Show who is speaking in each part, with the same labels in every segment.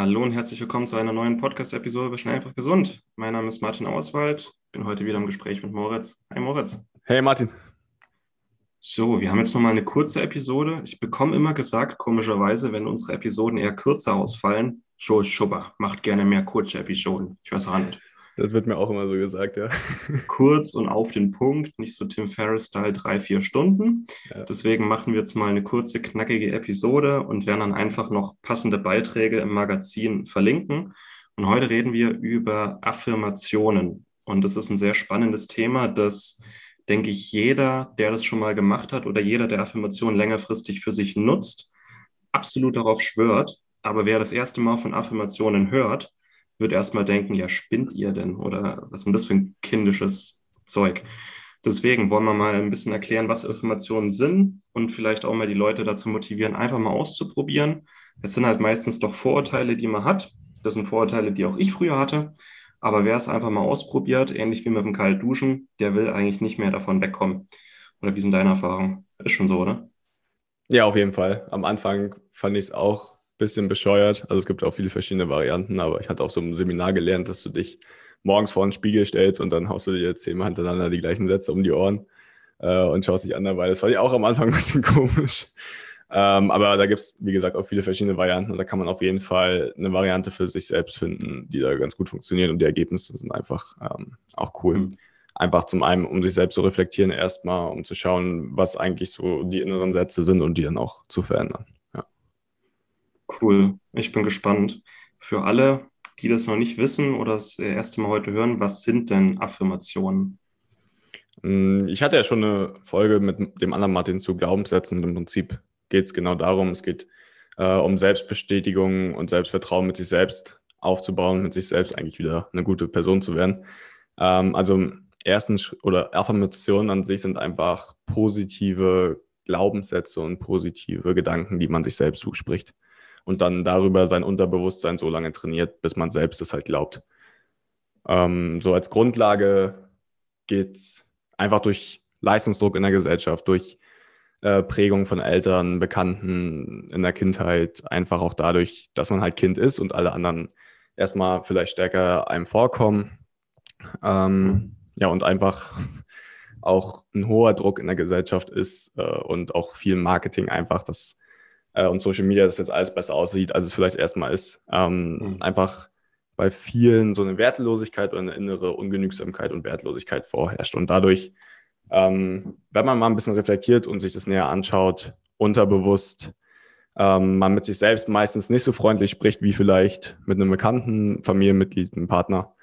Speaker 1: Hallo und herzlich willkommen zu einer neuen Podcast-Episode Schnell einfach gesund. Mein Name ist Martin Auswald. Bin heute wieder im Gespräch mit Moritz. Hi Moritz.
Speaker 2: Hey Martin.
Speaker 1: So, wir haben jetzt nochmal eine kurze Episode. Ich bekomme immer gesagt, komischerweise, wenn unsere Episoden eher kürzer ausfallen, Joel Schubber macht gerne mehr kurze Episoden. Ich weiß auch nicht.
Speaker 2: Das wird mir auch immer so gesagt, ja.
Speaker 1: Kurz und auf den Punkt, nicht so Tim Ferriss-Style drei, vier Stunden. Ja. Deswegen machen wir jetzt mal eine kurze, knackige Episode und werden dann einfach noch passende Beiträge im Magazin verlinken. Und heute reden wir über Affirmationen. Und das ist ein sehr spannendes Thema, das, denke ich, jeder, der das schon mal gemacht hat oder jeder, der Affirmationen längerfristig für sich nutzt, absolut darauf schwört. Aber wer das erste Mal von Affirmationen hört, wird erstmal denken, ja, spinnt ihr denn? Oder was ist denn das für ein kindisches Zeug? Deswegen wollen wir mal ein bisschen erklären, was Affirmationen sind und vielleicht auch mal die Leute dazu motivieren, einfach mal auszuprobieren. Es sind halt meistens doch Vorurteile, die man hat. Das sind Vorurteile, die auch ich früher hatte. Aber wer es einfach mal ausprobiert, ähnlich wie mit dem Kaltduschen, der will eigentlich nicht mehr davon wegkommen. Oder wie sind deine Erfahrungen? Ist schon so, oder?
Speaker 2: Ja, auf jeden Fall. Am Anfang fand ich es auch bisschen bescheuert. Also es gibt auch viele verschiedene Varianten, aber ich hatte auch so im Seminar gelernt, dass du dich morgens vor den Spiegel stellst und dann haust du dir zehnmal hintereinander die gleichen Sätze um die Ohren äh, und schaust dich an dabei. Das fand ich auch am Anfang ein bisschen komisch. Ähm, aber da gibt es, wie gesagt, auch viele verschiedene Varianten und da kann man auf jeden Fall eine Variante für sich selbst finden, die da ganz gut funktioniert und die Ergebnisse sind einfach ähm, auch cool. Mhm. Einfach zum einen, um sich selbst zu reflektieren, erstmal, um zu schauen, was eigentlich so die inneren Sätze sind und die dann auch zu verändern.
Speaker 1: Cool, ich bin gespannt. Für alle, die das noch nicht wissen oder das erste Mal heute hören, was sind denn Affirmationen?
Speaker 2: Mm, ich hatte ja schon eine Folge mit dem anderen Martin zu Glaubenssätzen. Im Prinzip geht es genau darum, es geht äh, um Selbstbestätigung und Selbstvertrauen mit sich selbst aufzubauen, mit sich selbst eigentlich wieder eine gute Person zu werden. Ähm, also erstens oder Affirmationen an sich sind einfach positive Glaubenssätze und positive Gedanken, die man sich selbst zuspricht und dann darüber sein Unterbewusstsein so lange trainiert, bis man selbst es halt glaubt. Ähm, so als Grundlage geht es einfach durch Leistungsdruck in der Gesellschaft, durch äh, Prägung von Eltern, Bekannten in der Kindheit, einfach auch dadurch, dass man halt Kind ist und alle anderen erstmal vielleicht stärker einem vorkommen. Ähm, ja, und einfach auch ein hoher Druck in der Gesellschaft ist äh, und auch viel Marketing einfach, dass äh, und Social Media, dass jetzt alles besser aussieht, als es vielleicht erstmal ist. Ähm, mhm. Einfach bei vielen so eine Wertlosigkeit oder eine innere Ungenügsamkeit und Wertlosigkeit vorherrscht. Und dadurch, ähm, wenn man mal ein bisschen reflektiert und sich das näher anschaut, unterbewusst, ähm, man mit sich selbst meistens nicht so freundlich spricht wie vielleicht mit einem bekannten Familienmitglied, einem Partner.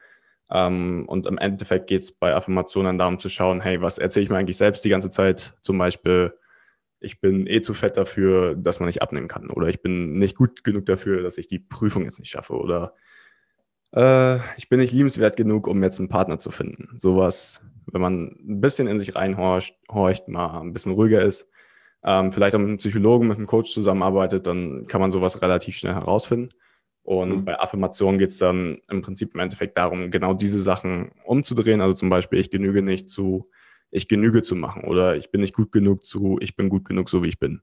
Speaker 2: Ähm, und im Endeffekt geht es bei Affirmationen darum zu schauen, hey, was erzähle ich mir eigentlich selbst die ganze Zeit? Zum Beispiel, ich bin eh zu fett dafür, dass man nicht abnehmen kann. Oder ich bin nicht gut genug dafür, dass ich die Prüfung jetzt nicht schaffe. Oder äh, ich bin nicht liebenswert genug, um jetzt einen Partner zu finden. Sowas, wenn man ein bisschen in sich reinhorcht, horcht, mal ein bisschen ruhiger ist, ähm, vielleicht auch mit einem Psychologen, mit einem Coach zusammenarbeitet, dann kann man sowas relativ schnell herausfinden. Und mhm. bei Affirmationen geht es dann im Prinzip im Endeffekt darum, genau diese Sachen umzudrehen. Also zum Beispiel, ich genüge nicht zu ich genüge zu machen oder ich bin nicht gut genug zu, ich bin gut genug, so wie ich bin,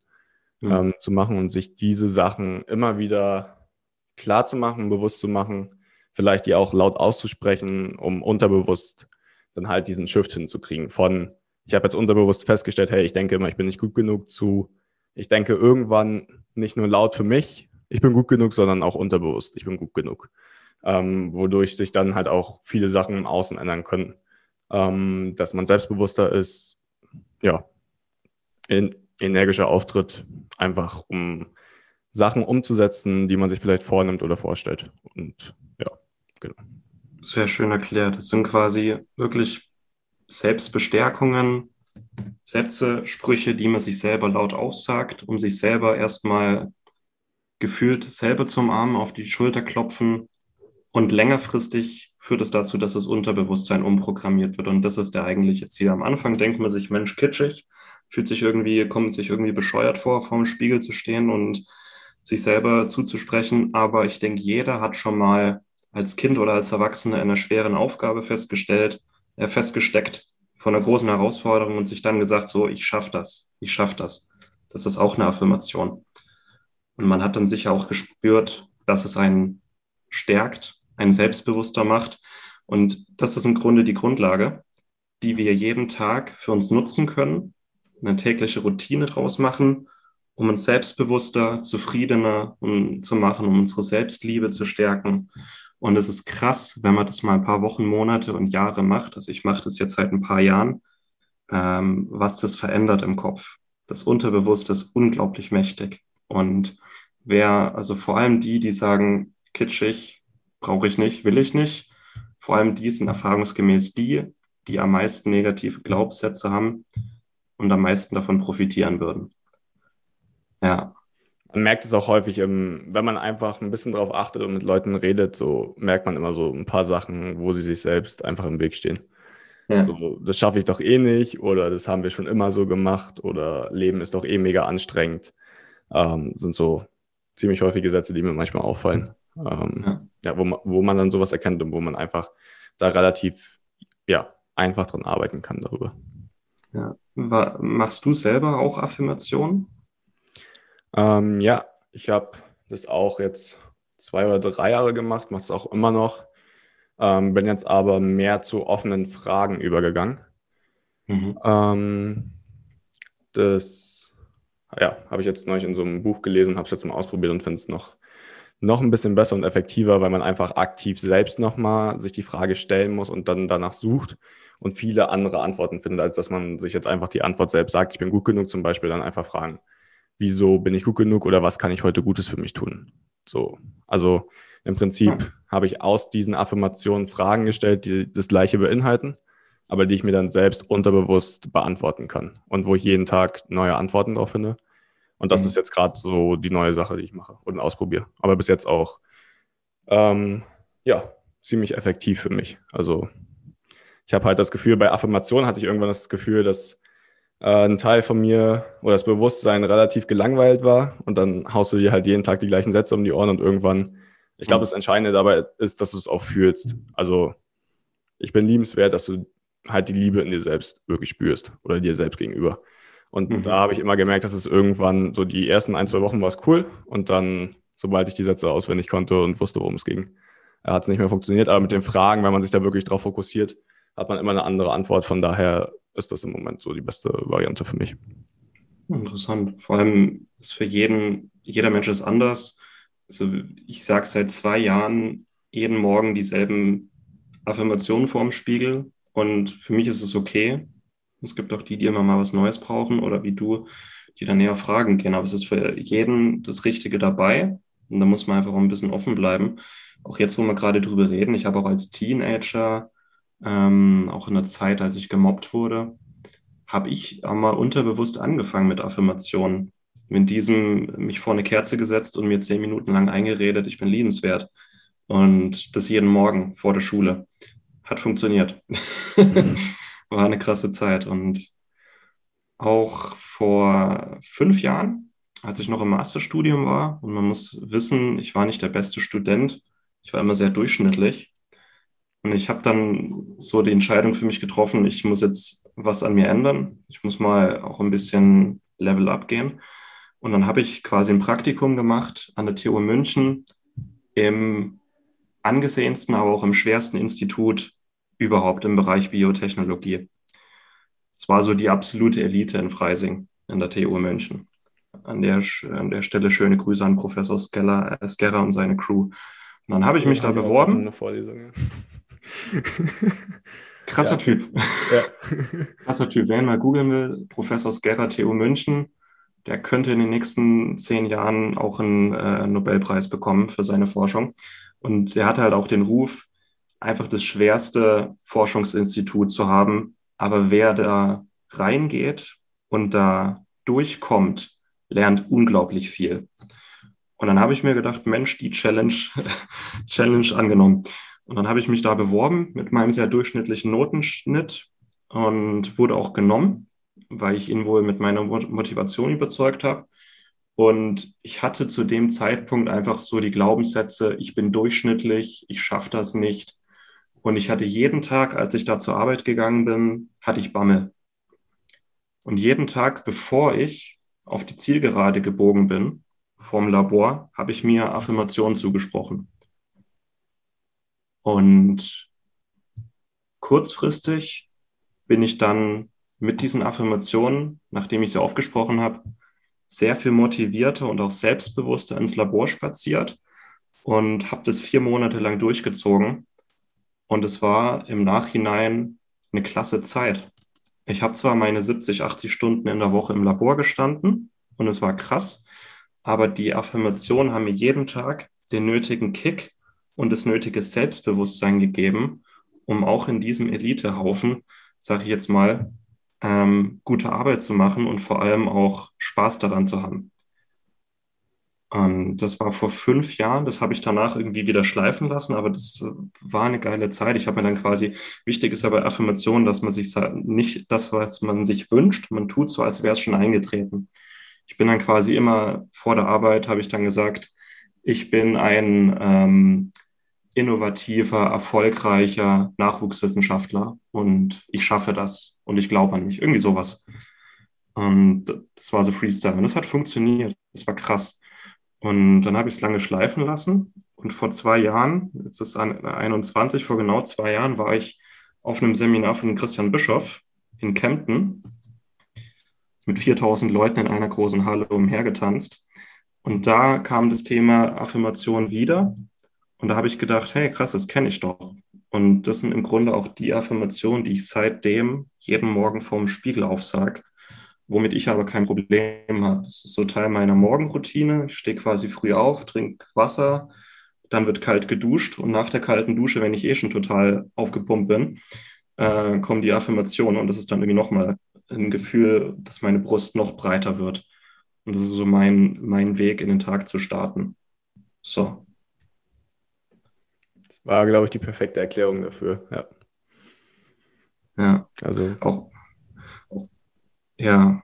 Speaker 2: mhm. ähm, zu machen und sich diese Sachen immer wieder klar zu machen, bewusst zu machen, vielleicht die auch laut auszusprechen, um unterbewusst dann halt diesen Shift hinzukriegen von, ich habe jetzt unterbewusst festgestellt, hey, ich denke immer, ich bin nicht gut genug zu, ich denke irgendwann nicht nur laut für mich, ich bin gut genug, sondern auch unterbewusst, ich bin gut genug. Ähm, wodurch sich dann halt auch viele Sachen im Außen ändern können ähm, dass man selbstbewusster ist, ja, in, energischer Auftritt, einfach um Sachen umzusetzen, die man sich vielleicht vornimmt oder vorstellt. Und ja, genau.
Speaker 1: Sehr schön erklärt. Das sind quasi wirklich Selbstbestärkungen, Sätze, Sprüche, die man sich selber laut aussagt, um sich selber erstmal gefühlt selber zum Arm auf die Schulter klopfen und längerfristig führt es dazu, dass das Unterbewusstsein umprogrammiert wird. Und das ist der eigentliche Ziel. Am Anfang denkt man sich, Mensch, kitschig, fühlt sich irgendwie, kommt sich irgendwie bescheuert vor, vor dem Spiegel zu stehen und sich selber zuzusprechen. Aber ich denke, jeder hat schon mal als Kind oder als Erwachsener in einer schweren Aufgabe festgestellt, äh, festgesteckt von einer großen Herausforderung und sich dann gesagt, so, ich schaffe das, ich schaffe das. Das ist auch eine Affirmation. Und man hat dann sicher auch gespürt, dass es einen stärkt, einen selbstbewusster macht. Und das ist im Grunde die Grundlage, die wir jeden Tag für uns nutzen können, eine tägliche Routine draus machen, um uns selbstbewusster, zufriedener zu machen, um unsere Selbstliebe zu stärken. Und es ist krass, wenn man das mal ein paar Wochen, Monate und Jahre macht. Also ich mache das jetzt seit ein paar Jahren, ähm, was das verändert im Kopf. Das Unterbewusste ist unglaublich mächtig. Und wer, also vor allem die, die sagen, kitschig, brauche ich nicht, will ich nicht, vor allem die sind erfahrungsgemäß die, die am meisten negative Glaubenssätze haben und am meisten davon profitieren würden.
Speaker 2: Ja. Man merkt es auch häufig, wenn man einfach ein bisschen darauf achtet und mit Leuten redet, so merkt man immer so ein paar Sachen, wo sie sich selbst einfach im Weg stehen. Ja. So, das schaffe ich doch eh nicht oder das haben wir schon immer so gemacht oder Leben ist doch eh mega anstrengend. Ähm, sind so ziemlich häufige Sätze, die mir manchmal auffallen. Ähm, ja. ja, wo, man, wo man dann sowas erkennt und wo man einfach da relativ ja, einfach dran arbeiten kann darüber.
Speaker 1: Ja. War, machst du selber auch Affirmationen?
Speaker 2: Ähm, ja, ich habe das auch jetzt zwei oder drei Jahre gemacht, mache es auch immer noch. Ähm, bin jetzt aber mehr zu offenen Fragen übergegangen. Mhm. Ähm, das ja, habe ich jetzt neulich in so einem Buch gelesen, habe es jetzt mal ausprobiert und finde es noch, noch ein bisschen besser und effektiver, weil man einfach aktiv selbst nochmal sich die Frage stellen muss und dann danach sucht und viele andere Antworten findet, als dass man sich jetzt einfach die Antwort selbst sagt, ich bin gut genug zum Beispiel, dann einfach fragen, wieso bin ich gut genug oder was kann ich heute Gutes für mich tun? So, also im Prinzip ja. habe ich aus diesen Affirmationen Fragen gestellt, die das Gleiche beinhalten, aber die ich mir dann selbst unterbewusst beantworten kann und wo ich jeden Tag neue Antworten drauf finde. Und das mhm. ist jetzt gerade so die neue Sache, die ich mache und ausprobiere. Aber bis jetzt auch, ähm, ja, ziemlich effektiv für mich. Also ich habe halt das Gefühl, bei Affirmationen hatte ich irgendwann das Gefühl, dass äh, ein Teil von mir oder das Bewusstsein relativ gelangweilt war und dann haust du dir halt jeden Tag die gleichen Sätze um die Ohren und irgendwann, ich glaube, mhm. das Entscheidende dabei ist, dass du es auch fühlst. Also ich bin liebenswert, dass du halt die Liebe in dir selbst wirklich spürst oder dir selbst gegenüber. Und mhm. da habe ich immer gemerkt, dass es irgendwann so die ersten ein, zwei Wochen war es cool und dann, sobald ich die Sätze auswendig konnte und wusste, worum es ging, hat es nicht mehr funktioniert. Aber mit den Fragen, wenn man sich da wirklich drauf fokussiert, hat man immer eine andere Antwort. Von daher ist das im Moment so die beste Variante für mich.
Speaker 1: Interessant. Vor allem ist für jeden, jeder Mensch ist anders. Also ich sage seit zwei Jahren jeden Morgen dieselben Affirmationen vorm Spiegel und für mich ist es okay. Es gibt auch die, die immer mal was Neues brauchen oder wie du, die dann näher Fragen gehen. Aber es ist für jeden das Richtige dabei und da muss man einfach auch ein bisschen offen bleiben. Auch jetzt, wo wir gerade drüber reden, ich habe auch als Teenager ähm, auch in der Zeit, als ich gemobbt wurde, habe ich auch mal unterbewusst angefangen mit Affirmationen. Mit diesem mich vor eine Kerze gesetzt und mir zehn Minuten lang eingeredet, ich bin liebenswert. Und das jeden Morgen vor der Schule. Hat funktioniert. War eine krasse Zeit. Und auch vor fünf Jahren, als ich noch im Masterstudium war, und man muss wissen, ich war nicht der beste Student, ich war immer sehr durchschnittlich. Und ich habe dann so die Entscheidung für mich getroffen, ich muss jetzt was an mir ändern. Ich muss mal auch ein bisschen Level up gehen. Und dann habe ich quasi ein Praktikum gemacht an der TU München im angesehensten, aber auch im schwersten Institut überhaupt im Bereich Biotechnologie. Es war so die absolute Elite in Freising in der TU München. An der, an der Stelle schöne Grüße an Professor Skeller, äh, Skerrer und seine Crew. Und dann habe ich mich ja, da beworben. Eine Vorlesung, ja. Krasser ja. Typ. Ja. Krasser Typ. Wer ihn mal googeln will, Professor Skerrer, TU München, der könnte in den nächsten zehn Jahren auch einen äh, Nobelpreis bekommen für seine Forschung. Und er hatte halt auch den Ruf, einfach das schwerste Forschungsinstitut zu haben. Aber wer da reingeht und da durchkommt, lernt unglaublich viel. Und dann habe ich mir gedacht, Mensch, die Challenge, Challenge angenommen. Und dann habe ich mich da beworben mit meinem sehr durchschnittlichen Notenschnitt und wurde auch genommen, weil ich ihn wohl mit meiner Motivation überzeugt habe. Und ich hatte zu dem Zeitpunkt einfach so die Glaubenssätze, ich bin durchschnittlich, ich schaffe das nicht. Und ich hatte jeden Tag, als ich da zur Arbeit gegangen bin, hatte ich Bammel. Und jeden Tag, bevor ich auf die Zielgerade gebogen bin, vom Labor, habe ich mir Affirmationen zugesprochen. Und kurzfristig bin ich dann mit diesen Affirmationen, nachdem ich sie aufgesprochen habe, sehr viel motivierter und auch selbstbewusster ins Labor spaziert und habe das vier Monate lang durchgezogen. Und es war im Nachhinein eine klasse Zeit. Ich habe zwar meine 70, 80 Stunden in der Woche im Labor gestanden und es war krass, aber die Affirmationen haben mir jeden Tag den nötigen Kick und das nötige Selbstbewusstsein gegeben, um auch in diesem Elitehaufen, sage ich jetzt mal, ähm, gute Arbeit zu machen und vor allem auch Spaß daran zu haben. Und das war vor fünf Jahren, das habe ich danach irgendwie wieder schleifen lassen, aber das war eine geile Zeit. Ich habe mir dann quasi, wichtig ist aber Affirmation, dass man sich nicht das, was man sich wünscht, man tut so, als wäre es schon eingetreten. Ich bin dann quasi immer vor der Arbeit, habe ich dann gesagt, ich bin ein ähm, innovativer, erfolgreicher Nachwuchswissenschaftler und ich schaffe das und ich glaube an mich. Irgendwie sowas. Und das war so Freestyle und das hat funktioniert. Das war krass. Und dann habe ich es lange schleifen lassen. Und vor zwei Jahren, jetzt ist es 21, vor genau zwei Jahren, war ich auf einem Seminar von Christian Bischoff in Kempten mit 4000 Leuten in einer großen Halle umhergetanzt. Und da kam das Thema Affirmation wieder. Und da habe ich gedacht, hey, krass, das kenne ich doch. Und das sind im Grunde auch die Affirmationen, die ich seitdem jeden Morgen vorm Spiegel aufsage, womit ich aber kein Problem habe. Das ist so Teil meiner Morgenroutine. Ich stehe quasi früh auf, trinke Wasser, dann wird kalt geduscht und nach der kalten Dusche, wenn ich eh schon total aufgepumpt bin, äh, kommen die Affirmationen und das ist dann irgendwie nochmal ein Gefühl, dass meine Brust noch breiter wird. Und das ist so mein, mein Weg, in den Tag zu starten. So.
Speaker 2: Das war, glaube ich, die perfekte Erklärung dafür, ja.
Speaker 1: Ja, also auch, auch ja,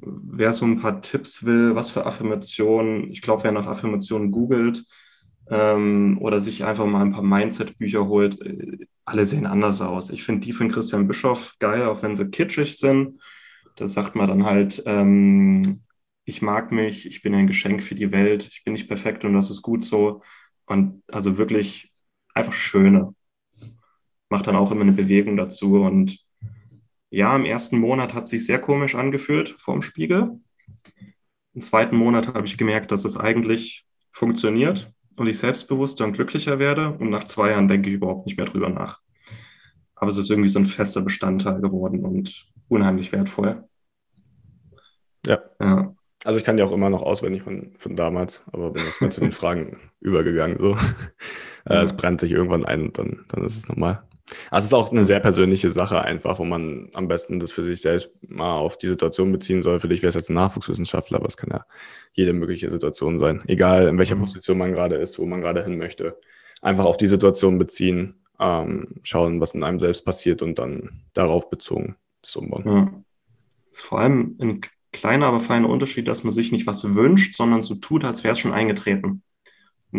Speaker 1: wer so ein paar Tipps will, was für Affirmationen, ich glaube, wer nach Affirmationen googelt ähm, oder sich einfach mal ein paar Mindset-Bücher holt, äh, alle sehen anders aus. Ich finde die von Christian Bischoff geil, auch wenn sie kitschig sind. Da sagt man dann halt, ähm, ich mag mich, ich bin ein Geschenk für die Welt, ich bin nicht perfekt und das ist gut so. Und also wirklich einfach schöne. Macht dann auch immer eine Bewegung dazu. Und ja, im ersten Monat hat sich sehr komisch angefühlt vorm Spiegel. Im zweiten Monat habe ich gemerkt, dass es eigentlich funktioniert und ich selbstbewusster und glücklicher werde. Und nach zwei Jahren denke ich überhaupt nicht mehr drüber nach. Aber es ist irgendwie so ein fester Bestandteil geworden und unheimlich wertvoll.
Speaker 2: Ja. ja. Also ich kann die auch immer noch auswendig von, von damals, aber bin jetzt mal zu den Fragen übergegangen. So. Ja. Es brennt sich irgendwann ein und dann, dann ist es normal. Also es ist auch eine sehr persönliche Sache einfach, wo man am besten das für sich selbst mal auf die Situation beziehen soll. Für dich wäre es jetzt ein Nachwuchswissenschaftler, aber es kann ja jede mögliche Situation sein. Egal in welcher mhm. Position man gerade ist, wo man gerade hin möchte. Einfach auf die Situation beziehen, ähm, schauen, was in einem selbst passiert und dann darauf bezogen das umbauen. Ja.
Speaker 1: Ist vor allem ein kleiner, aber feiner Unterschied, dass man sich nicht was wünscht, sondern so tut, als wäre es schon eingetreten.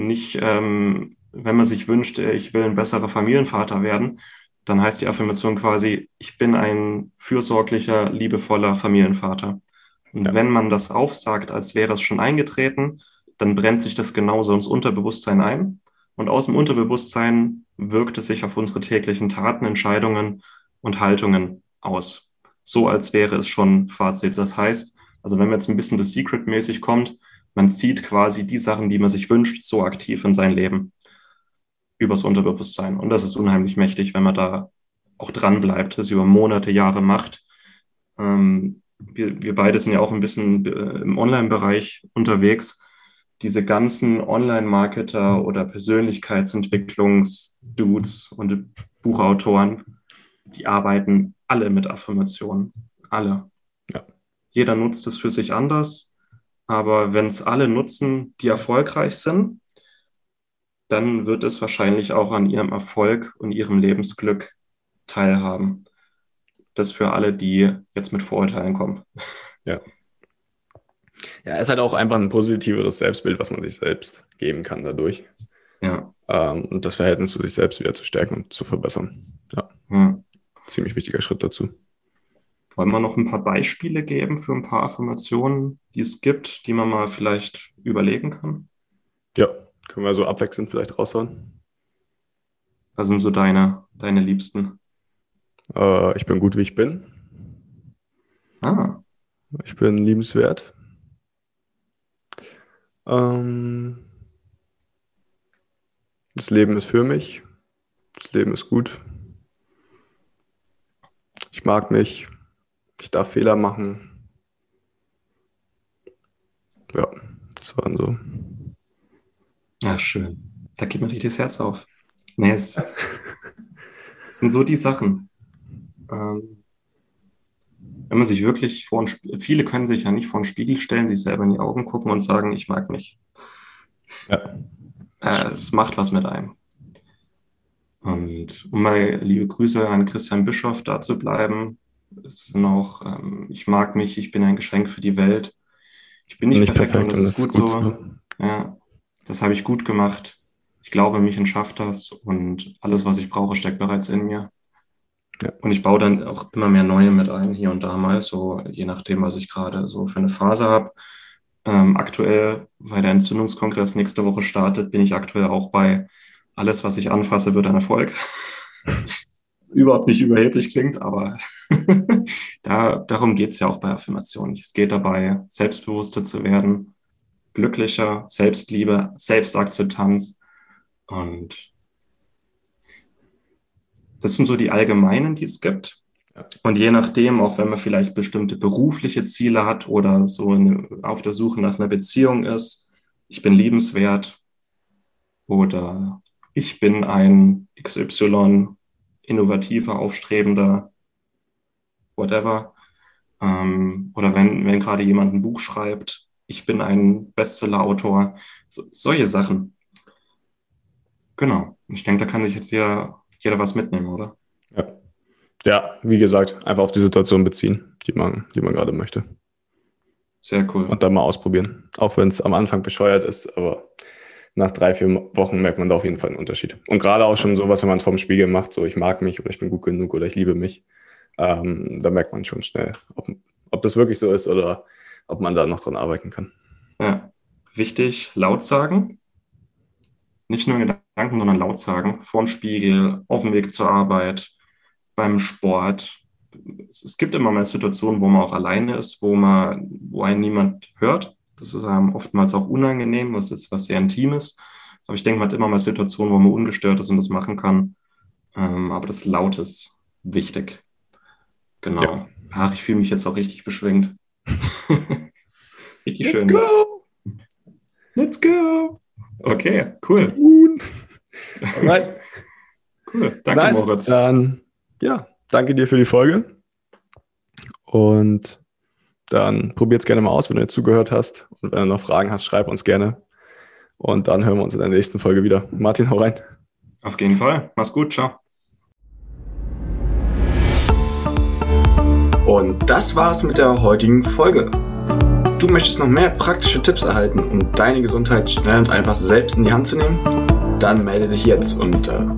Speaker 1: Nicht ähm, wenn man sich wünscht, äh, ich will ein besserer Familienvater werden, dann heißt die Affirmation quasi, ich bin ein fürsorglicher, liebevoller Familienvater. Und ja. wenn man das aufsagt, als wäre es schon eingetreten, dann brennt sich das genauso ins Unterbewusstsein ein. Und aus dem Unterbewusstsein wirkt es sich auf unsere täglichen Taten, Entscheidungen und Haltungen aus. So als wäre es schon Fazit. Das heißt, also wenn man jetzt ein bisschen das Secret-mäßig kommt, man zieht quasi die Sachen, die man sich wünscht, so aktiv in sein Leben übers Unterbewusstsein. Und das ist unheimlich mächtig, wenn man da auch dran bleibt, das über Monate, Jahre macht. Ähm, wir, wir beide sind ja auch ein bisschen äh, im Online-Bereich unterwegs. Diese ganzen Online-Marketer oder Persönlichkeitsentwicklungs-Dudes und Buchautoren, die arbeiten alle mit Affirmationen. Alle. Ja. Jeder nutzt es für sich anders. Aber wenn es alle nutzen, die erfolgreich sind, dann wird es wahrscheinlich auch an ihrem Erfolg und ihrem Lebensglück teilhaben. Das für alle, die jetzt mit Vorurteilen kommen.
Speaker 2: Ja. Ja, es ist halt auch einfach ein positiveres Selbstbild, was man sich selbst geben kann dadurch.
Speaker 1: Ja.
Speaker 2: Ähm, und das Verhältnis zu sich selbst wieder zu stärken und zu verbessern. Ja. Hm. Ziemlich wichtiger Schritt dazu.
Speaker 1: Wollen wir noch ein paar Beispiele geben für ein paar Affirmationen, die es gibt, die man mal vielleicht überlegen kann?
Speaker 2: Ja, können wir so abwechselnd vielleicht raushauen.
Speaker 1: Was sind so deine, deine Liebsten?
Speaker 2: Äh, ich bin gut, wie ich bin.
Speaker 1: Ah.
Speaker 2: Ich bin liebenswert. Ähm, das Leben ist für mich. Das Leben ist gut. Ich mag mich. Ich darf Fehler machen. Ja, das waren so.
Speaker 1: Ja, schön. Da geht mir richtig das Herz auf. Nee, es, sind so die Sachen. Ähm, wenn man sich wirklich vor einen, viele können sich ja nicht vor den Spiegel stellen, sich selber in die Augen gucken und sagen, ich mag mich. Ja. Äh, es macht was mit einem. Und um mal liebe Grüße an Christian Bischoff da zu bleiben, es sind auch, ähm, ich mag mich, ich bin ein Geschenk für die Welt. Ich bin nicht, nicht perfekt, perfekt, und das ist gut, gut so. so. Ja, das habe ich gut gemacht. Ich glaube, mich schafft das und alles, was ich brauche, steckt bereits in mir. Ja. Und ich baue dann auch immer mehr neue mit ein, hier und da mal, so je nachdem, was ich gerade so für eine Phase habe. Ähm, aktuell, weil der Entzündungskongress nächste Woche startet, bin ich aktuell auch bei alles, was ich anfasse, wird ein Erfolg. Überhaupt nicht überheblich klingt, aber da, darum geht es ja auch bei Affirmationen. Es geht dabei, selbstbewusster zu werden, glücklicher, Selbstliebe, Selbstakzeptanz und das sind so die allgemeinen, die es gibt. Und je nachdem, auch wenn man vielleicht bestimmte berufliche Ziele hat oder so eine, auf der Suche nach einer Beziehung ist, ich bin liebenswert oder ich bin ein XY innovativer, aufstrebender, whatever. Ähm, oder wenn, wenn gerade jemand ein Buch schreibt, ich bin ein Bestseller-Autor, so, solche Sachen. Genau. Ich denke, da kann sich jetzt jeder jeder was mitnehmen, oder?
Speaker 2: Ja. Ja, wie gesagt, einfach auf die Situation beziehen, die man, die man gerade möchte.
Speaker 1: Sehr cool.
Speaker 2: Und dann mal ausprobieren. Auch wenn es am Anfang bescheuert ist, aber nach drei, vier Wochen merkt man da auf jeden Fall einen Unterschied. Und gerade auch schon sowas, wenn man es vom Spiegel macht, so ich mag mich oder ich bin gut genug oder ich liebe mich, ähm, da merkt man schon schnell, ob, ob das wirklich so ist oder ob man da noch dran arbeiten kann.
Speaker 1: Ja, wichtig, laut sagen. Nicht nur in Gedanken, sondern laut sagen. Vorm Spiegel, auf dem Weg zur Arbeit, beim Sport. Es, es gibt immer mal Situationen, wo man auch alleine ist, wo man, wo einen niemand hört. Das ist einem oftmals auch unangenehm, was ist was sehr Intimes. Aber ich denke, man hat immer mal Situationen, wo man ungestört ist und das machen kann. Ähm, aber das Laut ist wichtig. Genau. Ja. Ach, ich fühle mich jetzt auch richtig beschwingt. richtig Let's schön. Let's go! Let's go! Okay, cool.
Speaker 2: Alright. Cool. Danke, nice. Moritz. Dann, ja, danke dir für die Folge. Und dann probiert es gerne mal aus, wenn du jetzt zugehört hast. Und wenn du noch Fragen hast, schreib uns gerne. Und dann hören wir uns in der nächsten Folge wieder. Martin, hau rein.
Speaker 1: Auf jeden Fall. Mach's gut. Ciao.
Speaker 3: Und das war's mit der heutigen Folge. Du möchtest noch mehr praktische Tipps erhalten, um deine Gesundheit schnell und einfach selbst in die Hand zu nehmen? Dann melde dich jetzt unter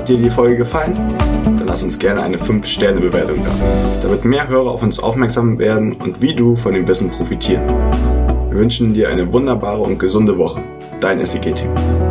Speaker 3: Hat dir die Folge gefallen? Dann lass uns gerne eine 5-Sterne-Bewertung da, damit mehr Hörer auf uns aufmerksam werden und wie du von dem Wissen profitieren. Wir wünschen dir eine wunderbare und gesunde Woche. Dein SEG-Team.